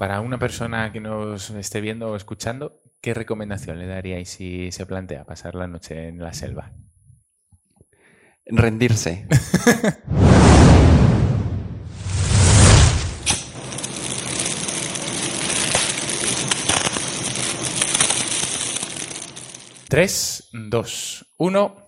Para una persona que nos esté viendo o escuchando, ¿qué recomendación le daríais si se plantea pasar la noche en la selva? Rendirse. Tres, dos, uno.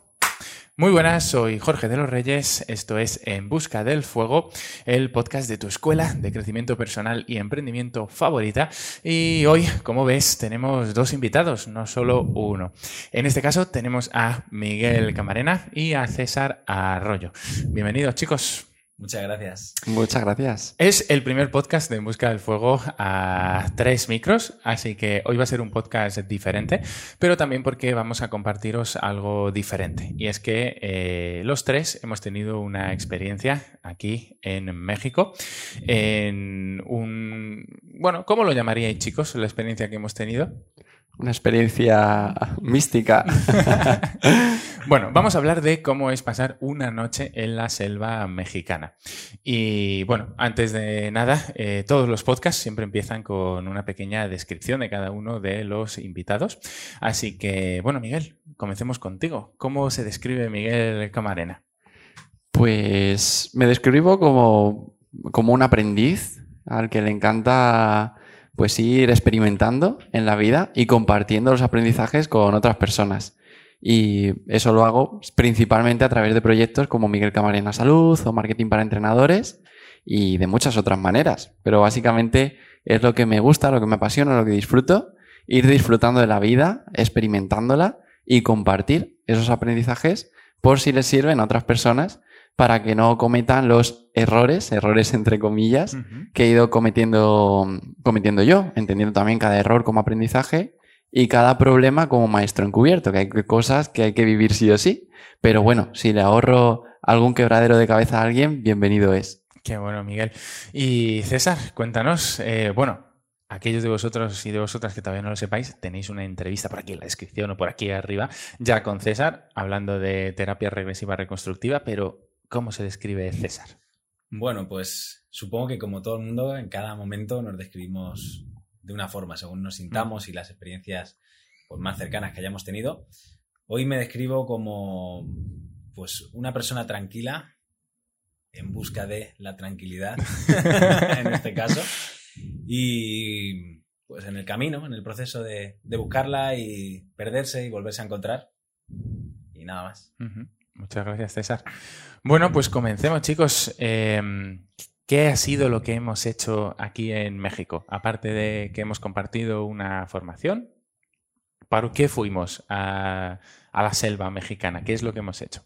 Muy buenas, soy Jorge de los Reyes, esto es En Busca del Fuego, el podcast de tu escuela de crecimiento personal y emprendimiento favorita. Y hoy, como ves, tenemos dos invitados, no solo uno. En este caso tenemos a Miguel Camarena y a César Arroyo. Bienvenidos chicos. Muchas gracias. Muchas gracias. Es el primer podcast de En Busca del Fuego a tres micros, así que hoy va a ser un podcast diferente, pero también porque vamos a compartiros algo diferente. Y es que eh, los tres hemos tenido una experiencia aquí en México, en un... Bueno, ¿cómo lo llamaríais chicos, la experiencia que hemos tenido? Una experiencia mística. bueno, vamos a hablar de cómo es pasar una noche en la selva mexicana. Y bueno, antes de nada, eh, todos los podcasts siempre empiezan con una pequeña descripción de cada uno de los invitados. Así que, bueno, Miguel, comencemos contigo. ¿Cómo se describe Miguel Camarena? Pues me describo como, como un aprendiz al que le encanta pues ir experimentando en la vida y compartiendo los aprendizajes con otras personas. Y eso lo hago principalmente a través de proyectos como Miguel Camarena Salud o Marketing para Entrenadores y de muchas otras maneras. Pero básicamente es lo que me gusta, lo que me apasiona, lo que disfruto, ir disfrutando de la vida, experimentándola y compartir esos aprendizajes por si les sirven a otras personas para que no cometan los errores, errores entre comillas, que he ido cometiendo, cometiendo yo, entendiendo también cada error como aprendizaje y cada problema como maestro encubierto, que hay cosas que hay que vivir sí o sí. Pero bueno, si le ahorro algún quebradero de cabeza a alguien, bienvenido es. Qué bueno, Miguel. Y César, cuéntanos, eh, bueno, aquellos de vosotros y de vosotras que todavía no lo sepáis, tenéis una entrevista por aquí en la descripción o por aquí arriba, ya con César, hablando de terapia regresiva reconstructiva, pero ¿Cómo se describe César? Bueno, pues supongo que como todo el mundo, en cada momento nos describimos de una forma, según nos sintamos y las experiencias pues, más cercanas que hayamos tenido. Hoy me describo como pues una persona tranquila, en busca de la tranquilidad, en este caso, y pues en el camino, en el proceso de, buscarla y perderse y volverse a encontrar. Y nada más. Muchas gracias, César. Bueno, pues comencemos, chicos. Em, ¿Qué ha sido lo que hemos hecho aquí en México? Aparte de que hemos compartido una formación, ¿para qué fuimos a, la selva mexicana? ¿Qué es lo que hemos hecho?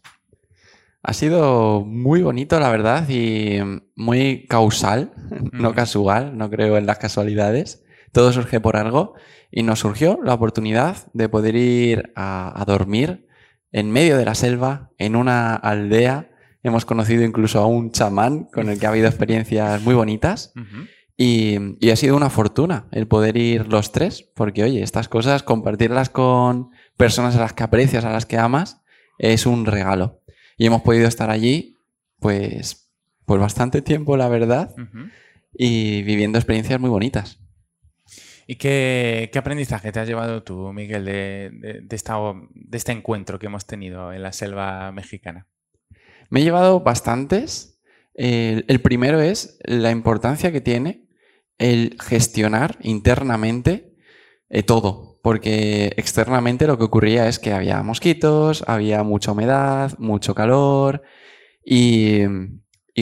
Ha sido muy bonito, la verdad, y muy causal, no casual, no creo en las casualidades. Todo surge por algo y nos surgió la oportunidad de poder ir a dormir en medio de la selva, en una aldea. Hemos conocido incluso a un chamán con el que ha habido experiencias muy bonitas. y, ha sido una fortuna el poder ir los tres, porque oye, estas cosas, compartirlas con personas a las que aprecias, a las que amas, es un regalo. Y hemos podido estar allí, pues, por bastante tiempo, la verdad, y viviendo experiencias muy bonitas. ¿Y qué, aprendizaje te has llevado tú, Miguel, de, este encuentro que hemos tenido en la selva mexicana? Me he llevado bastantes. El, primero es la importancia que tiene el gestionar internamente eh, todo, porque externamente lo que ocurría es que había mosquitos, había mucha humedad, mucho calor y,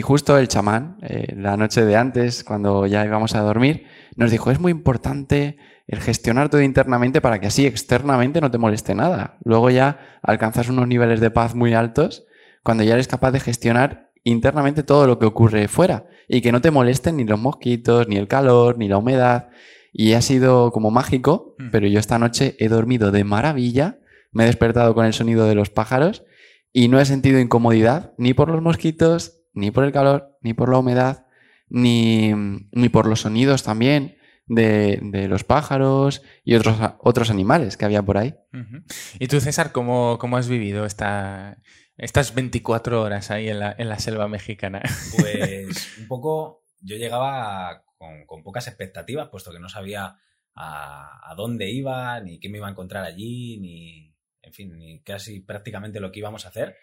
justo el chamán, eh, la noche de antes, cuando ya íbamos a dormir, nos dijo, es muy importante el gestionar todo internamente para que así externamente no te moleste nada. Luego ya alcanzas unos niveles de paz muy altos cuando ya eres capaz de gestionar internamente todo lo que ocurre fuera y que no te molesten ni los mosquitos, ni el calor, ni la humedad. Y ha sido como mágico, mm. pero yo esta noche he dormido de maravilla, me he despertado con el sonido de los pájaros y no he sentido incomodidad ni por los mosquitos, ni por el calor, ni por la humedad, ni, por los sonidos también de, los pájaros y otros, otros animales que había por ahí. ¿Y tú, César, cómo, has vivido esta, estas 24 horas ahí en la, selva mexicana? Pues un poco, yo llegaba con, con pocas expectativas, puesto que no sabía a, a, dónde iba, ni qué me iba a encontrar allí, ni, en fin, ni casi prácticamente lo que íbamos a hacer.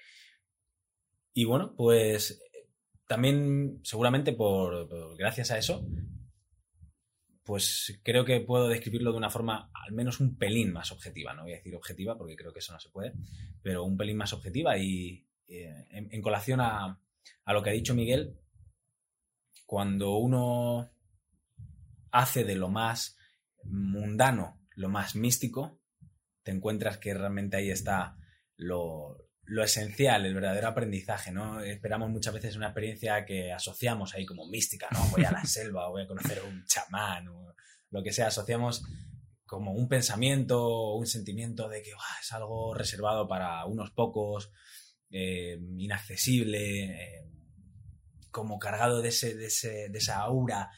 Y bueno, pues también seguramente por, gracias a eso, pues creo que puedo describirlo de una forma al menos un pelín más objetiva. No voy a decir objetiva porque creo que eso no se puede, pero un pelín más objetiva y eh, en, en, colación a, a lo que ha dicho Miguel, cuando uno hace de lo más mundano lo más místico, te encuentras que realmente ahí está lo, lo, esencial, el verdadero aprendizaje, ¿no? Esperamos muchas veces una experiencia que asociamos ahí como mística, ¿no? Voy a la selva, o voy a conocer a un chamán, o lo que sea, asociamos como un pensamiento o un sentimiento de que es algo reservado para unos pocos, eh, inaccesible, eh, como cargado de, ese, de, ese, de esa aura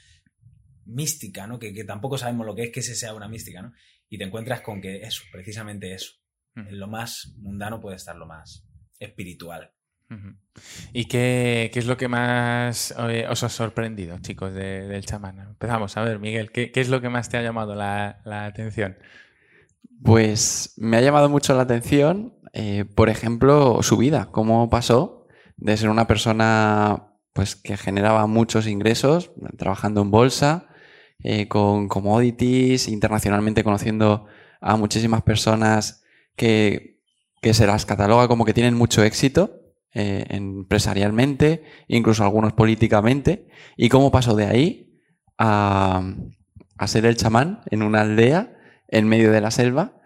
mística, ¿no? Que, que, tampoco sabemos lo que es que ese sea una mística, ¿no? Y te encuentras con que eso, precisamente eso. Mm. En lo más mundano puede estar lo más espiritual. ¿Y qué, qué, es lo que más os ha sorprendido, chicos, de, del chamán? Empezamos, a ver, Miguel, ¿qué, qué es lo que más te ha llamado la, la, atención? Pues me ha llamado mucho la atención, eh, por ejemplo, su vida, cómo pasó de ser una persona pues que generaba muchos ingresos trabajando en bolsa, eh, con commodities, internacionalmente conociendo a muchísimas personas que, que se las cataloga como que tienen mucho éxito eh, empresarialmente, incluso algunos políticamente, y cómo pasó de ahí a, a ser el chamán en una aldea en medio de la selva,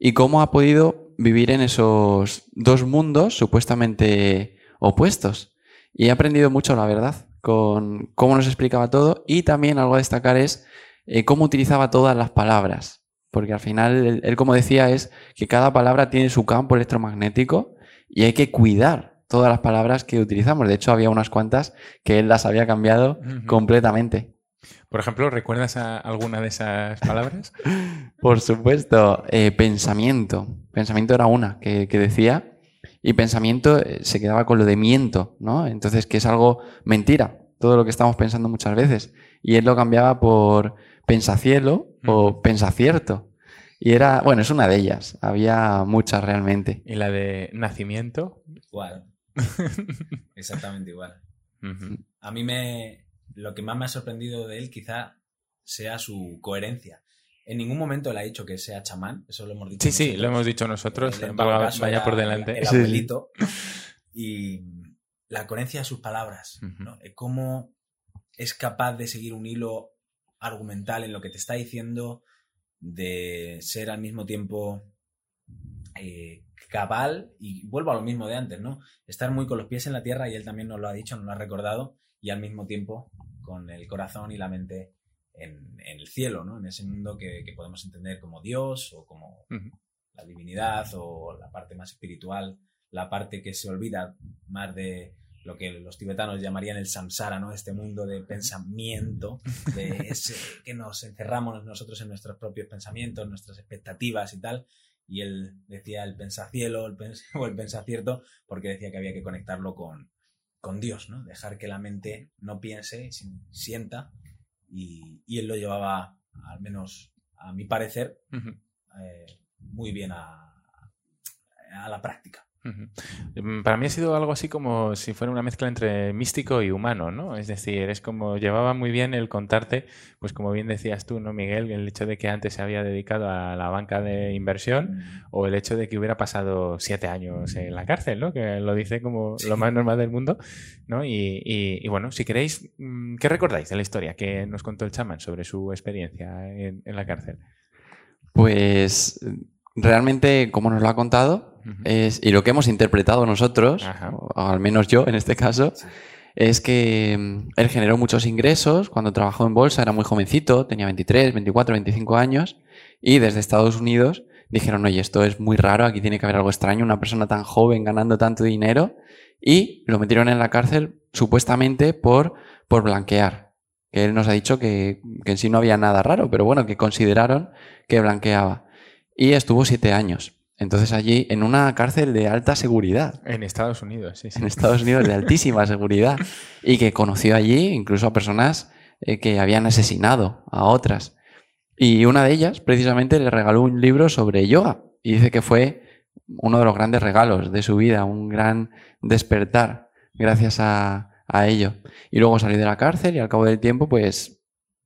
y cómo ha podido vivir en esos dos mundos supuestamente opuestos. Y he aprendido mucho, la verdad, con cómo nos explicaba todo y también algo a destacar es eh, cómo utilizaba todas las palabras. Porque al final, él, él, como decía, es que cada palabra tiene su campo electromagnético y hay que cuidar todas las palabras que utilizamos. De hecho, había unas cuantas que él las había cambiado uh -huh. completamente. Por ejemplo, ¿recuerdas alguna de esas palabras? Por supuesto, eh, pensamiento. Pensamiento era una que, que decía y pensamiento eh, se quedaba con lo de miento, ¿no? Entonces, que es algo mentira, todo lo que estamos pensando muchas veces. Y él lo cambiaba por pensacielo o pensacierto. Y era, bueno, es una de ellas. Había muchas realmente. ¿Y la de nacimiento? Igual. Exactamente igual. Uh -huh. A mí me. Lo que más me ha sorprendido de él quizá sea su coherencia en ningún momento le ha dicho que sea chamán, eso lo hemos dicho. Sí, nosotros. sí, lo hemos dicho nosotros, vaya, vaya por delante. El, el abuelito. y la coherencia de sus palabras, uh -huh. ¿no? cómo es capaz de seguir un hilo argumental en lo que te está diciendo, de ser al mismo tiempo eh, cabal, y vuelvo a lo mismo de antes, ¿no? Estar muy con los pies en la tierra, y él también nos lo ha dicho, nos lo ha recordado, y al mismo tiempo con el corazón y la mente en, en, el cielo, ¿no? En ese mundo que, que, podemos entender como Dios o como uh -huh. la divinidad o la parte más espiritual, la parte que se olvida más de lo que los tibetanos llamarían el samsara, ¿no? Este mundo de pensamiento, de ese, que nos encerramos nosotros en nuestros propios pensamientos, nuestras expectativas y tal. Y él decía el pensacielo el pens o el pensacierto porque decía que había que conectarlo con, con Dios, ¿no? Dejar que la mente no piense, sienta y, y, él lo llevaba, al menos a mi parecer, uh -huh. eh, muy bien a, a, la práctica. -huh. Para mí ha sido algo así como si fuera una mezcla entre místico y humano, ¿no? Es decir, es como llevaba muy bien el contarte, pues como bien decías tú, ¿no, Miguel? El hecho de que antes se había dedicado a la banca de inversión o el hecho de que hubiera pasado siete años en la cárcel, ¿no? Que lo dice como lo más normal del mundo, ¿no? Y, y, y, bueno, si queréis, mm, ¿qué recordáis de la historia que nos contó el chamán sobre su experiencia en, en la cárcel? Pues realmente, como nos lo ha contado, es, y lo que hemos interpretado nosotros, o al menos yo en este caso, sí. es que mm, él generó muchos ingresos cuando trabajó en bolsa, era muy jovencito, tenía 23, 24, 25 años, y desde Estados Unidos dijeron, oye, esto es muy raro, aquí tiene que haber algo extraño, una persona tan joven ganando tanto dinero, y lo metieron en la cárcel supuestamente por, por blanquear. Que él nos ha dicho que, que en sí no había nada raro, pero bueno, que consideraron que blanqueaba. Y estuvo siete años. Entonces allí, en una cárcel de alta seguridad. En Estados Unidos, sí. sí. En Estados Unidos, de altísima seguridad. Y que conoció allí incluso a personas eh, que habían asesinado a otras. Y una de ellas, precisamente, le regaló un libro sobre yoga. Y dice que fue uno de los grandes regalos de su vida, un gran despertar gracias a, a ello. Y luego salí de la cárcel y al cabo del tiempo, pues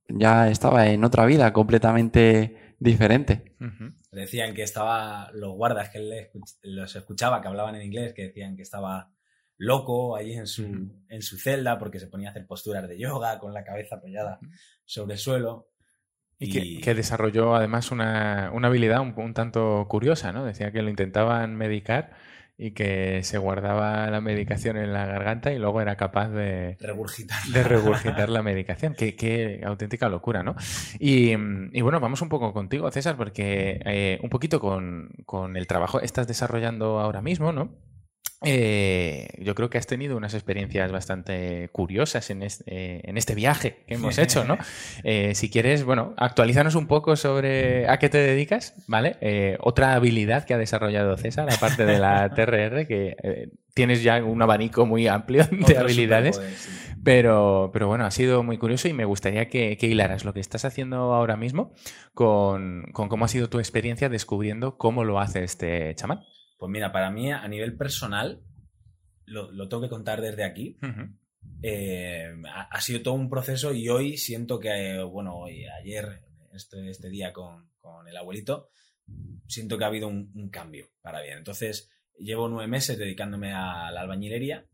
ya estaba en otra vida completamente diferente. Decían que estaba, los guardas que él los escuchaba, que hablaban en inglés, que decían que estaba loco allí en su, en su celda porque se ponía a hacer posturas de yoga con la cabeza apoyada sobre el suelo. Y, Que, desarrolló además una, una habilidad un, un, tanto curiosa, ¿no? Decía que lo intentaban medicar y que se guardaba la medicación en la garganta y luego era capaz de regurgitar, de regurgitar la medicación. Qué, qué auténtica locura, ¿no? Y, y, bueno, vamos un poco contigo, César, porque eh, un poquito con, con el trabajo que estás desarrollando ahora mismo, ¿no? Eh, yo creo que has tenido unas experiencias bastante curiosas en este, eh, en este viaje que hemos hecho, ¿no? Eh, si quieres, bueno, actualízanos un poco sobre a qué te dedicas, ¿vale? Otra habilidad que ha desarrollado César, aparte de la TRR, que tienes ya un abanico muy amplio de Otro habilidades, sí. pero, pero bueno, ha sido muy curioso y me gustaría que, que hilaras lo que estás haciendo ahora mismo con, con cómo ha sido tu experiencia descubriendo cómo lo hace este chamán. Pues mira, para mí a nivel personal, lo, lo tengo que contar desde aquí. Uh -huh. eh, ha, ha, sido todo un proceso y hoy siento que, bueno, hoy, ayer, este, este día con, con, el abuelito, siento que ha habido un, un, cambio para bien. Entonces, llevo nueve meses dedicándome a la albañilería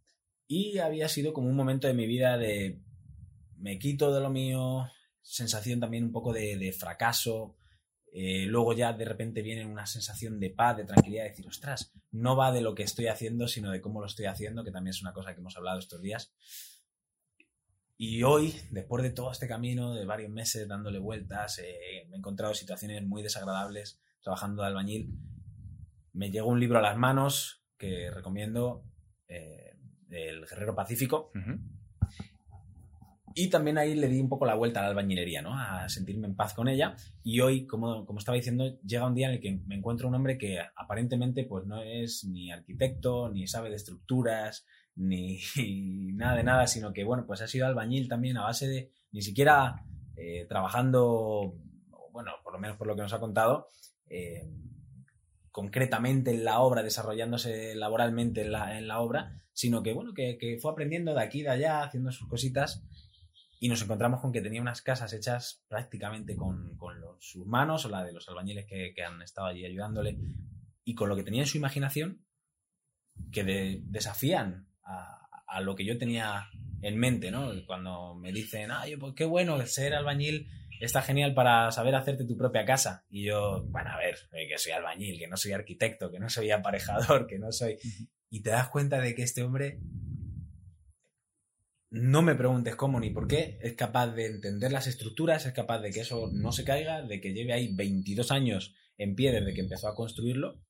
y había sido como un momento de mi vida de me quito de lo mío, sensación también un poco de, de fracaso, eh, luego ya de repente viene una sensación de paz, de tranquilidad, de decir, ostras, no va de lo que estoy haciendo, sino de cómo lo estoy haciendo, que también es una cosa que hemos hablado estos días. Y hoy, después de todo este camino, de varios meses dándole vueltas, eh, me he encontrado situaciones muy desagradables trabajando de albañil. Me llegó un libro a las manos que recomiendo, eh, El Guerrero Pacífico. Y también ahí le di un poco la vuelta a la albañilería, ¿no? A sentirme en paz con ella. Y hoy, como, como estaba diciendo, llega un día en el que me encuentro un hombre que aparentemente pues no es ni arquitecto, ni sabe de estructuras, ni, ni nada de nada, sino que, bueno, pues ha sido albañil también a base de ni siquiera eh, trabajando, bueno, por lo menos por lo que nos ha contado, eh, concretamente en la obra, desarrollándose laboralmente en la, en la obra, sino que, bueno, que, que fue aprendiendo de aquí de allá, haciendo sus cositas y nos encontramos con que tenía unas casas hechas prácticamente con, con los, sus manos o la de los albañiles que, que, han estado allí ayudándole y con lo que tenía en su imaginación que de, desafían a, a, lo que yo tenía en mente, ¿no? Cuando me dicen, ah, pues qué bueno, ser albañil está genial para saber hacerte tu propia casa. Y yo, bueno, a ver, eh, que soy albañil, que no soy arquitecto, que no soy aparejador, que no soy... Y te das cuenta de que este hombre no me preguntes cómo ni por qué, es capaz de entender las estructuras, es capaz de que eso no se caiga, de que lleve ahí 22 años en pie desde que empezó a construirlo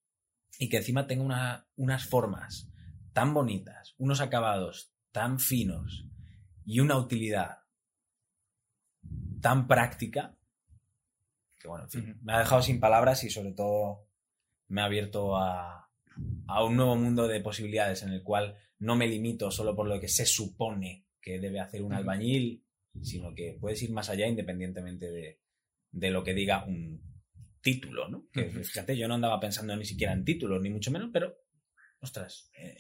y que encima tenga una, unas formas tan bonitas, unos acabados tan finos y una utilidad tan práctica que bueno, en fin, me ha dejado sin palabras y sobre todo me ha abierto a, a un nuevo mundo de posibilidades en el cual no me limito solo por lo que se supone que debe hacer un albañil, sino que puedes ir más allá independientemente de, de lo que diga un título, ¿no? Que fíjate, yo no andaba pensando ni siquiera en títulos, ni mucho menos, pero, ostras, eh,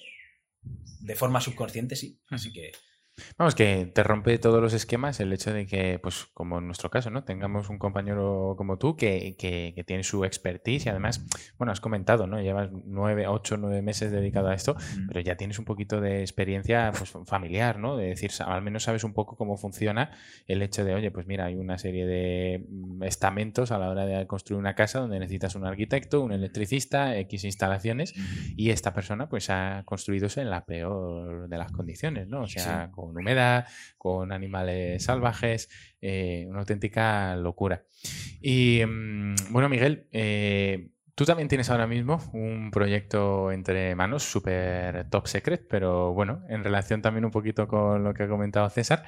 de forma subconsciente sí. Así que Vamos, que te rompe todos los esquemas el hecho de que, pues, como en nuestro caso, ¿no? Tengamos un compañero como tú que, que, que tiene su expertise y además, bueno, has comentado, ¿no? Llevas nueve, ocho, nueve meses dedicado a esto, mm. pero ya tienes un poquito de experiencia pues, familiar, ¿no? De decir, al menos sabes un poco cómo funciona el hecho de, oye, pues mira, hay una serie de mm, estamentos a la hora de construir una casa donde necesitas un arquitecto, un electricista, X instalaciones, mm. y esta persona, pues, ha construido en la peor de las condiciones, ¿no? O sea, sí con humedad, con animales salvajes, eh, una auténtica locura. Y mm, bueno, Miguel, eh, tú también tienes ahora mismo un proyecto entre manos súper top secret, pero bueno, en relación también un poquito con lo que ha comentado César,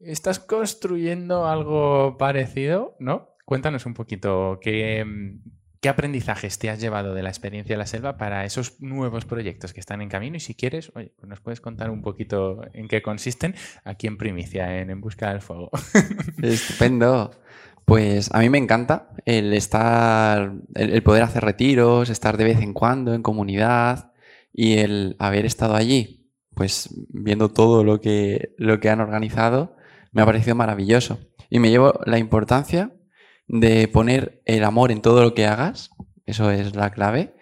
estás construyendo algo parecido, ¿no? Cuéntanos un poquito qué, ¿qué aprendizajes te has llevado de la experiencia de la selva para esos nuevos proyectos que están en camino? Y si quieres, oye, pues nos puedes contar un poquito en qué consisten aquí en Primicia, en En Busca del Fuego. Estupendo. Pues a mí me encanta el estar, el, poder hacer retiros, estar de vez en cuando en comunidad y el haber estado allí, pues viendo todo lo que, lo que han organizado, me ha parecido maravilloso. Y me llevo la importancia de poner el amor en todo lo que hagas, eso es la clave.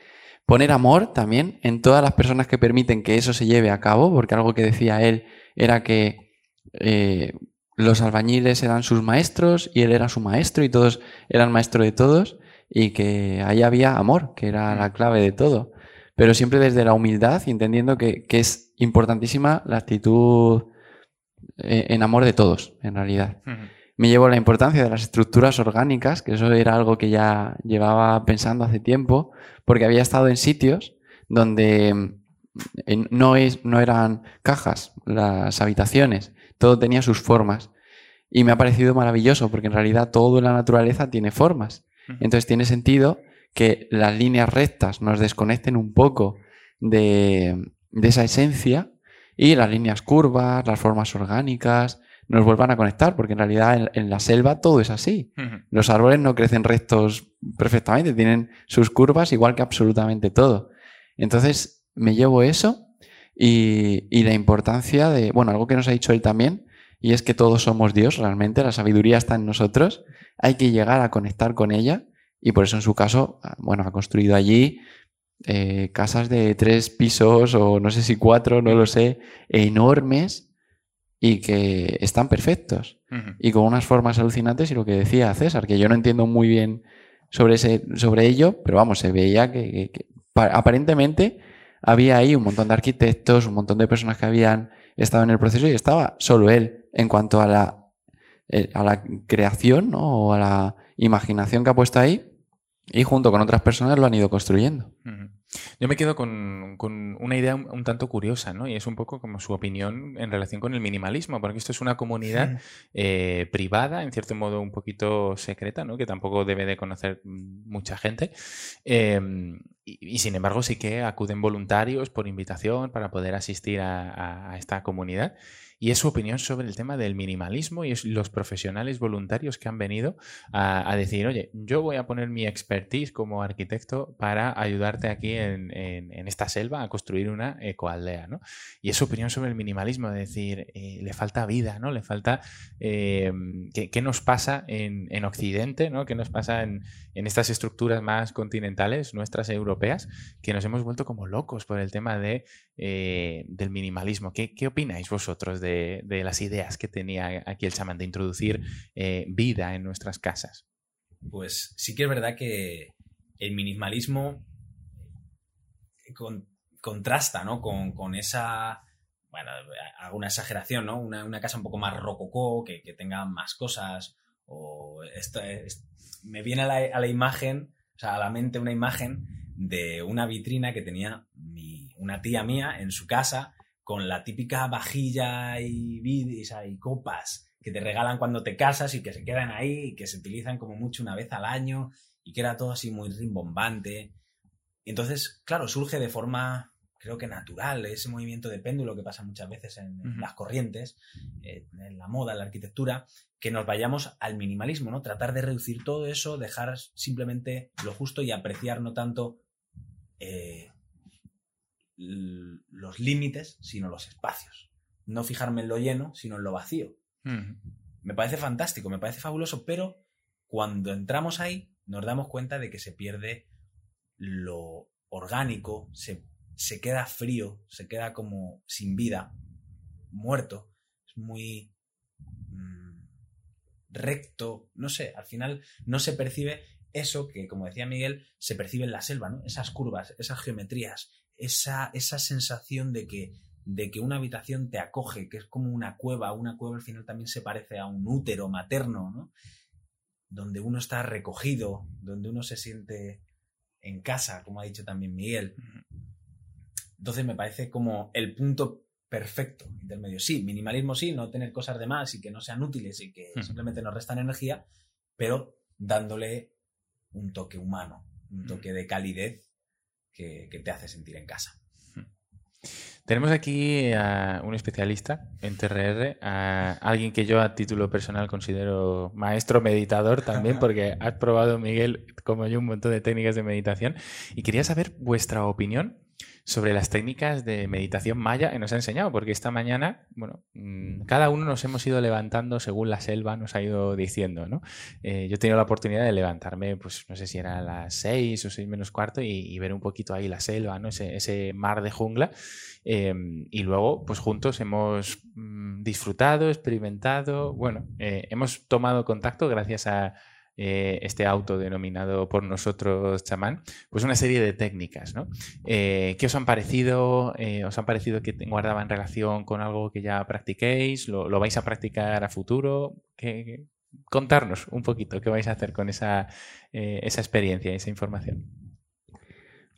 Poner amor también en todas las personas que permiten que eso se lleve a cabo, porque algo que decía él era que eh, los albañiles eran sus maestros y él era su maestro y todos eran maestro de todos y que ahí había amor, que era la clave de todo. Pero siempre desde la humildad y entendiendo que, es importantísima la actitud eh, en amor de todos, en realidad. Me llevo la importancia de las estructuras orgánicas, que eso era algo que ya llevaba pensando hace tiempo, porque había estado en sitios donde eh, no, es, no eran cajas las habitaciones, todo tenía sus formas. Y me ha parecido maravilloso porque en realidad todo en la naturaleza tiene formas. Entonces tiene sentido que las líneas rectas nos desconecten un poco de, esa esencia y las líneas curvas, las formas orgánicas, nos vuelvan a conectar, porque en realidad en, la selva todo es así. Los árboles no crecen rectos perfectamente, tienen sus curvas igual que absolutamente todo. Entonces me llevo eso y, y, la importancia de, bueno, algo que nos ha dicho él también, y es que todos somos Dios realmente, la sabiduría está en nosotros, hay que llegar a conectar con ella y por eso en su caso, ah, bueno, ha construido allí eh, casas de tres pisos o no sé si cuatro, no lo sé, enormes y que están perfectos. Y con unas formas alucinantes y lo que decía César, que yo no entiendo muy bien sobre, ese, sobre ello, pero vamos, se veía que aparentemente había ahí un montón de arquitectos, un montón de personas que habían estado en el proceso y estaba solo él. En cuanto a la, eh, a la creación o a la imaginación que ha puesto ahí y junto con otras personas lo han ido construyendo. Yo me quedo con, una idea un, tanto curiosa, ¿no? Y es un poco como su opinión en relación con el minimalismo, porque esto es una comunidad eh, privada, en cierto modo un poquito secreta, ¿no? Que tampoco debe de conocer mucha gente. Em, y, sin embargo sí que acuden voluntarios por invitación para poder asistir a esta comunidad y es su opinión sobre el tema del minimalismo y es los profesionales voluntarios que han venido a, decir, oye, yo voy a poner mi expertise como arquitecto para ayudarte aquí en, esta selva a construir una ecoaldea, ¿no? Y es su opinión sobre el minimalismo, de decir, eh, le falta vida, ¿no? Le falta, eh, ¿qué, nos pasa en, Occidente, ¿no? ¿Qué nos pasa en, estas estructuras más continentales, nuestras europeas, que nos hemos vuelto como locos por el tema de, eh, del minimalismo? ¿Qué, ¿Qué opináis vosotros de las ideas que tenía aquí el chamán de introducir eh, vida en nuestras casas. Pues sí que es verdad que el minimalismo contrasta ¿no? con, esa, bueno, alguna exageración, ¿no? Una, casa un poco más rococó, que, tenga más cosas, o me viene a la, imagen, o sea, a la mente una imagen de una vitrina que tenía una tía mía en su casa con la típica vajilla y, y copas que te regalan cuando te casas y que se quedan ahí y que se utilizan como mucho una vez al año y que era todo así muy rimbombante. Y entonces, claro, surge de forma, creo que natural, ese movimiento de péndulo que pasa muchas veces en, las corrientes, eh, en la moda, en la arquitectura, que nos vayamos al minimalismo, ¿no? Tratar de reducir todo eso, dejar simplemente lo justo y apreciar no tanto eh, los límites, sino los espacios. No fijarme en lo lleno, sino en lo vacío. Me parece fantástico, me parece fabuloso, pero cuando entramos ahí nos damos cuenta de que se pierde lo orgánico, se, se queda frío, se queda como sin vida, muerto. Es muy mm, recto, no sé, al final no se percibe eso que, como decía Miguel, se percibe en la selva, ¿no? Esas curvas, esas geometrías, esa, esa sensación de que, de que una habitación te acoge, que es como una cueva, una cueva al final también se parece a un útero materno, ¿no? Donde uno está recogido, donde uno se siente en casa, como ha dicho también Miguel. Entonces me parece como el punto perfecto intermedio. Sí, minimalismo sí, no tener cosas de más y que no sean útiles y que simplemente nos restan energía, pero dándole un toque humano, un toque de calidez que, que te hace sentir en casa. Tenemos aquí a un especialista en TRR, a alguien que yo a título personal considero maestro meditador también, porque has probado, Miguel, como yo, un montón de técnicas de meditación. Y quería saber vuestra opinión sobre las técnicas de meditación maya que nos ha enseñado, porque esta mañana, bueno, mm, cada uno nos hemos ido levantando según la selva nos ha ido diciendo, ¿no? Eh, yo he tenido la oportunidad de levantarme, pues no sé si era a las seis o seis menos cuarto y, ver un poquito ahí la selva, ¿no? Ese, mar de jungla. Em, y luego, pues juntos hemos mm, disfrutado, experimentado, bueno, eh, hemos tomado contacto gracias a eh, este auto denominado por nosotros chamán, pues una serie de técnicas. Eh, ¿Qué os han parecido? Eh, ¿Os han parecido que guardaban relación con algo que ya practiquéis? ¿Lo, vais a practicar a futuro? ¿Qué, contarnos un poquito qué vais a hacer con esa, esa experiencia, esa información.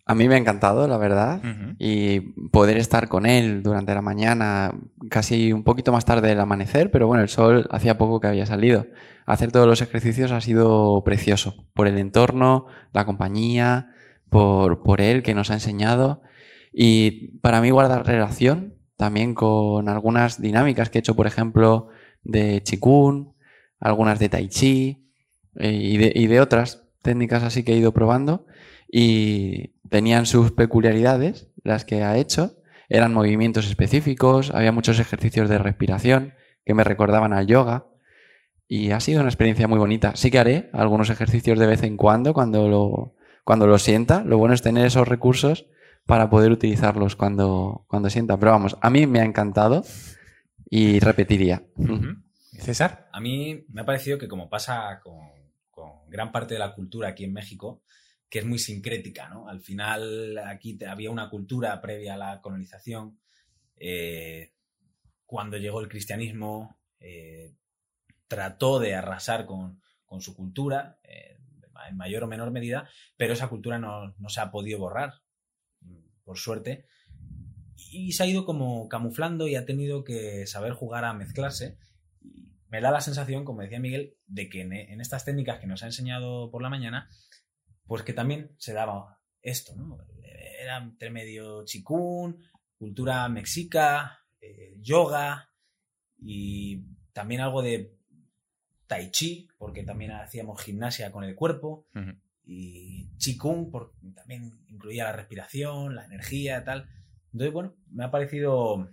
A mí me ha encantado, la verdad, y poder estar con él durante la mañana, casi un poquito más tarde del amanecer, pero bueno, el sol hacía poco que había salido. Hacer todos los ejercicios ha sido precioso, por el entorno, la compañía, por, por él que nos ha enseñado, y para mí guardar relación también con algunas dinámicas que he hecho, por ejemplo, de Qigong, algunas de Tai Chi eh, y, de, y de otras técnicas así que he ido probando y tenían sus peculiaridades, las que ha hecho, eran movimientos específicos, había muchos ejercicios de respiración que me recordaban al yoga y ha sido una experiencia muy bonita. Sí que haré algunos ejercicios de vez en cuando cuando lo, cuando lo sienta. Lo bueno es tener esos recursos para poder utilizarlos cuando, cuando sienta. Pero vamos, a mí me ha encantado y repetiría. César. A mí me ha parecido que como pasa con, con gran parte de la cultura aquí en México, que es muy sincrética, ¿no? Al final aquí había una cultura previa a la colonización. Eh, cuando llegó el cristianismo, eh, trató de arrasar con, su cultura, eh, en mayor o menor medida, pero esa cultura no, se ha podido borrar, por suerte, y se ha ido como camuflando y ha tenido que saber jugar a mezclarse. Me da la sensación, como decía Miguel, de que en estas técnicas que nos ha enseñado por la mañana, pues que también se daba esto, ¿no? Era entre medio chikun, cultura mexica, eh, yoga y también algo de tai chi, porque también hacíamos gimnasia con el cuerpo, y chikung, porque también incluía la respiración, la energía, tal. Entonces, bueno, me ha parecido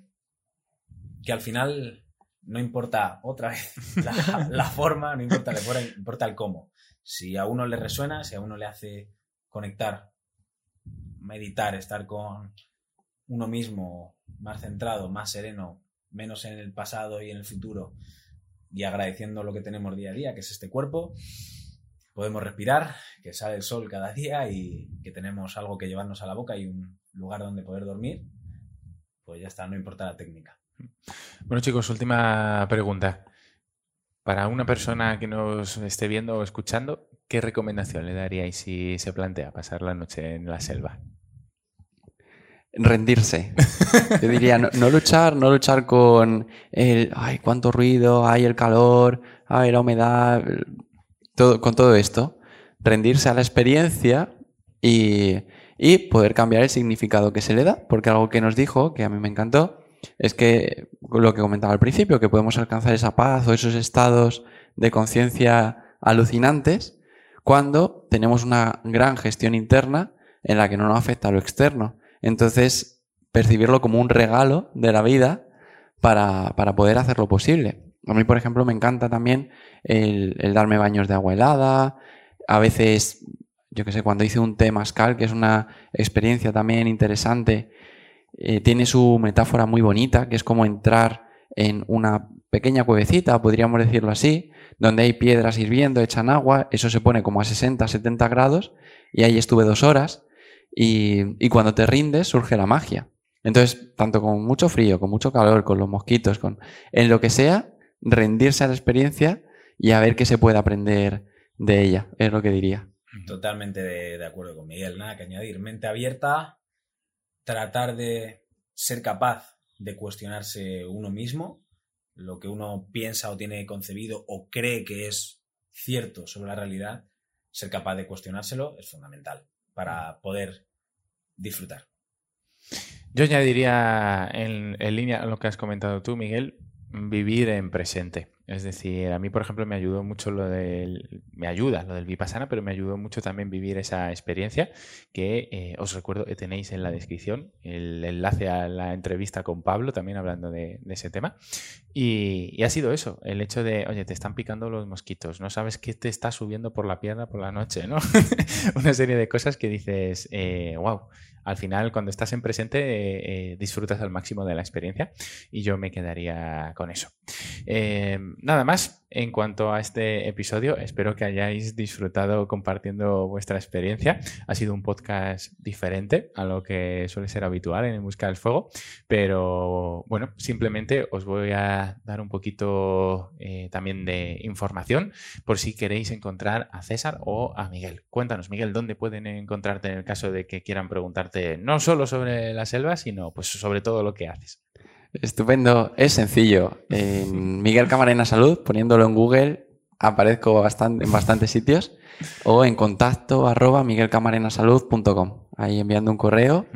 que al final no importa otra vez la, la forma, no importa, importa el cómo. Si a uno le resuena, si a uno le hace conectar, meditar, estar con uno mismo más centrado, más sereno, menos en el pasado y en el futuro y agradeciendo lo que tenemos día a día, que es este cuerpo, podemos respirar, que sale el sol cada día y que tenemos algo que llevarnos a la boca y un lugar donde poder dormir, pues ya está, no importa la técnica. Bueno chicos, última pregunta. Para una persona que nos esté viendo o escuchando, ¿qué recomendación le daríais si se plantea pasar la noche en la selva? rendirse. Yo diría, no, luchar, no luchar con el, ay, cuánto ruido, ay, el calor, ay, la humedad, todo, con todo esto. Rendirse a la experiencia y, y poder cambiar el significado que se le da, porque algo que nos dijo, que a mí me encantó, es que lo que comentaba al principio, que podemos alcanzar esa paz o esos estados de conciencia alucinantes cuando tenemos una gran gestión interna en la que no nos afecta lo externo. Entonces, percibirlo como un regalo de la vida para, poder hacerlo posible. A mí, por ejemplo, me encanta también el, el darme baños de agua helada. A veces, yo que sé, cuando hice un té mascal, que es una experiencia también interesante, eh, tiene su metáfora muy bonita, que es como entrar en una pequeña cuevecita, podríamos decirlo así, donde hay piedras hirviendo, echan agua, eso se pone como a 60, 70 grados, y ahí estuve dos horas, y, cuando te rindes surge la magia. Entonces, tanto con mucho frío, con mucho calor, con los mosquitos, con en lo que sea, rendirse a la experiencia y a ver qué se puede aprender de ella, es lo que diría. Totalmente de, de acuerdo con Miguel, nada que añadir. Mente abierta, tratar de ser capaz de cuestionarse uno mismo, lo que uno piensa o tiene concebido o cree que es cierto sobre la realidad, ser capaz de cuestionárselo es fundamental para poder disfrutar. Yo añadiría en, línea a lo que has comentado tú, Miguel, vivir en presente. Es decir, a mí, por ejemplo, me ayudó mucho lo del. Me ayuda lo del Vipassana, pero me ayudó mucho también vivir esa experiencia que eh, os recuerdo que tenéis en la descripción el enlace a la entrevista con Pablo, también hablando de, de ese tema. Y, y, ha sido eso, el hecho de, oye, te están picando los mosquitos, no sabes qué te está subiendo por la pierna por la noche, ¿no? Una serie de cosas que dices, eh, wow al final cuando estás en presente eh, eh, disfrutas al máximo de la experiencia y yo me quedaría con eso. Eh, nada más en cuanto a este episodio, espero que hayáis disfrutado compartiendo vuestra experiencia. Ha sido un podcast diferente a lo que suele ser habitual en Busca del Fuego, pero bueno, simplemente os voy a dar un poquito también de información por si queréis encontrar a César o a Miguel. Cuéntanos, Miguel, ¿dónde pueden encontrarte en el caso de que quieran preguntar no solo sobre la selva, sino pues sobre todo lo que haces. Estupendo, es sencillo. En Miguel Camarena Salud, poniéndolo en Google, aparezco bastante, en bastantes sitios. O en contacto arroba miguelcamarenasalud.com. Ahí enviando un correo.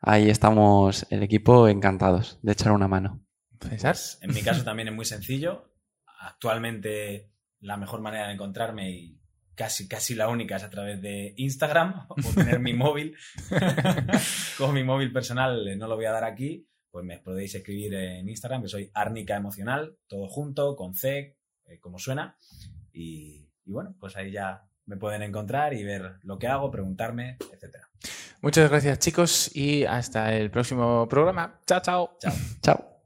Ahí estamos el equipo encantados de echar una mano. César. En mi caso también es muy sencillo. Actualmente la mejor manera de encontrarme y casi, casi la única es a través de Instagram o tener mi móvil. Con mi móvil personal eh, no lo voy a dar aquí, pues me podéis escribir en Instagram, que soy Árnica Emocional, todo junto, con C, eh, como suena. Y, y, bueno, pues ahí ya me pueden encontrar y ver lo que hago, preguntarme, etcétera. Muchas gracias chicos y hasta el próximo programa. Chao, chao. Chao. Chao.